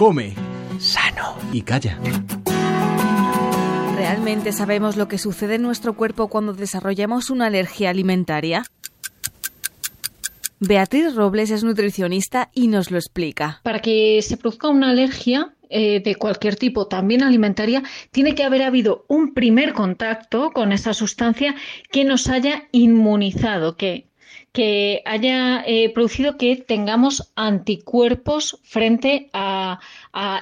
Come sano y calla. ¿Realmente sabemos lo que sucede en nuestro cuerpo cuando desarrollamos una alergia alimentaria? Beatriz Robles es nutricionista y nos lo explica. Para que se produzca una alergia, eh, de cualquier tipo, también alimentaria, tiene que haber habido un primer contacto con esa sustancia que nos haya inmunizado, que que haya eh, producido que tengamos anticuerpos frente a,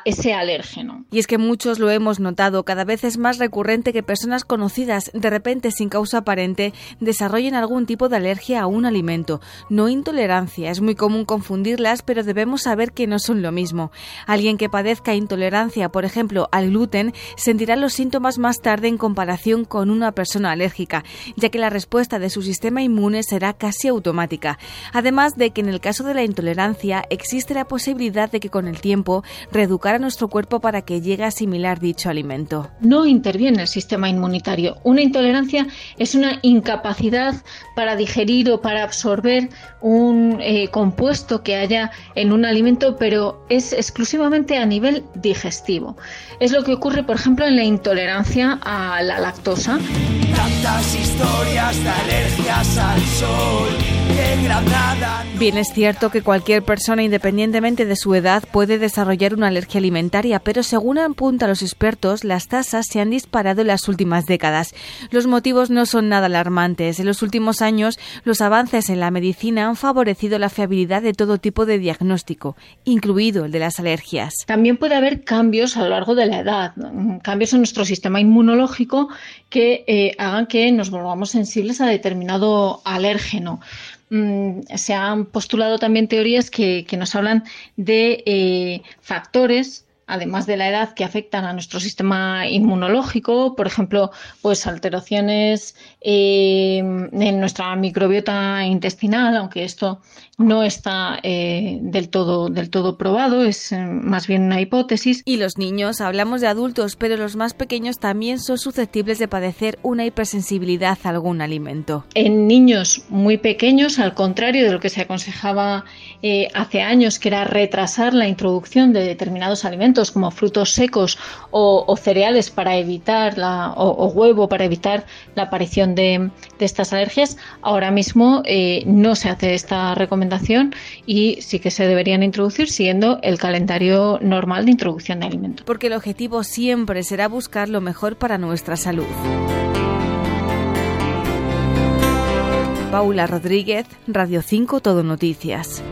ese alérgeno. Y es que muchos lo hemos notado, cada vez es más recurrente que personas conocidas, de repente sin causa aparente, desarrollen algún tipo de alergia a un alimento. No intolerancia, es muy común confundirlas, pero debemos saber que no son lo mismo. Alguien que padezca intolerancia, por ejemplo, al gluten, sentirá los síntomas más tarde en comparación con una persona alérgica, ya que la respuesta de su sistema inmune será casi automática. Además de que en el caso de la intolerancia existe la posibilidad de que con el tiempo reeducar a nuestro cuerpo para que llegue a asimilar dicho alimento. No interviene el sistema inmunitario. Una intolerancia es una incapacidad para digerir o para absorber un eh, compuesto que haya en un alimento, pero es exclusivamente a nivel digestivo. Es lo que ocurre, por ejemplo, en la intolerancia a la lactosa. Tantas historias de alergias al sol Bien, es cierto que cualquier persona, independientemente de su edad, puede desarrollar una alergia alimentaria, pero según apuntan los expertos, las tasas se han disparado en las últimas décadas. Los motivos no son nada alarmantes. En los últimos años, los avances en la medicina han favorecido la fiabilidad de todo tipo de diagnóstico, incluido el de las alergias. También puede haber cambios a lo largo de la edad, cambios en nuestro sistema inmunológico que eh, hagan que nos volvamos sensibles a determinado alérgeno. Mm, se han postulado también teorías que, nos hablan de eh, factores además de la edad, que afectan a nuestro sistema inmunológico, por ejemplo, pues alteraciones eh, en nuestra microbiota intestinal, aunque esto no está eh, del todo del todo probado, es eh, más bien una hipótesis. Y los niños, hablamos de adultos, pero los más pequeños también son susceptibles de padecer una hipersensibilidad a algún alimento. En niños muy pequeños, al contrario de lo que se aconsejaba hace años, que era retrasar la introducción de determinados alimentos como frutos secos o, cereales para evitar la, o, huevo para evitar la aparición de, estas alergias, ahora mismo eh, no se hace esta recomendación y sí que se deberían introducir siguiendo el calendario normal de introducción de alimentos. Porque el objetivo siempre será buscar lo mejor para nuestra salud. Paula Rodríguez, Radio 5 Todo Noticias.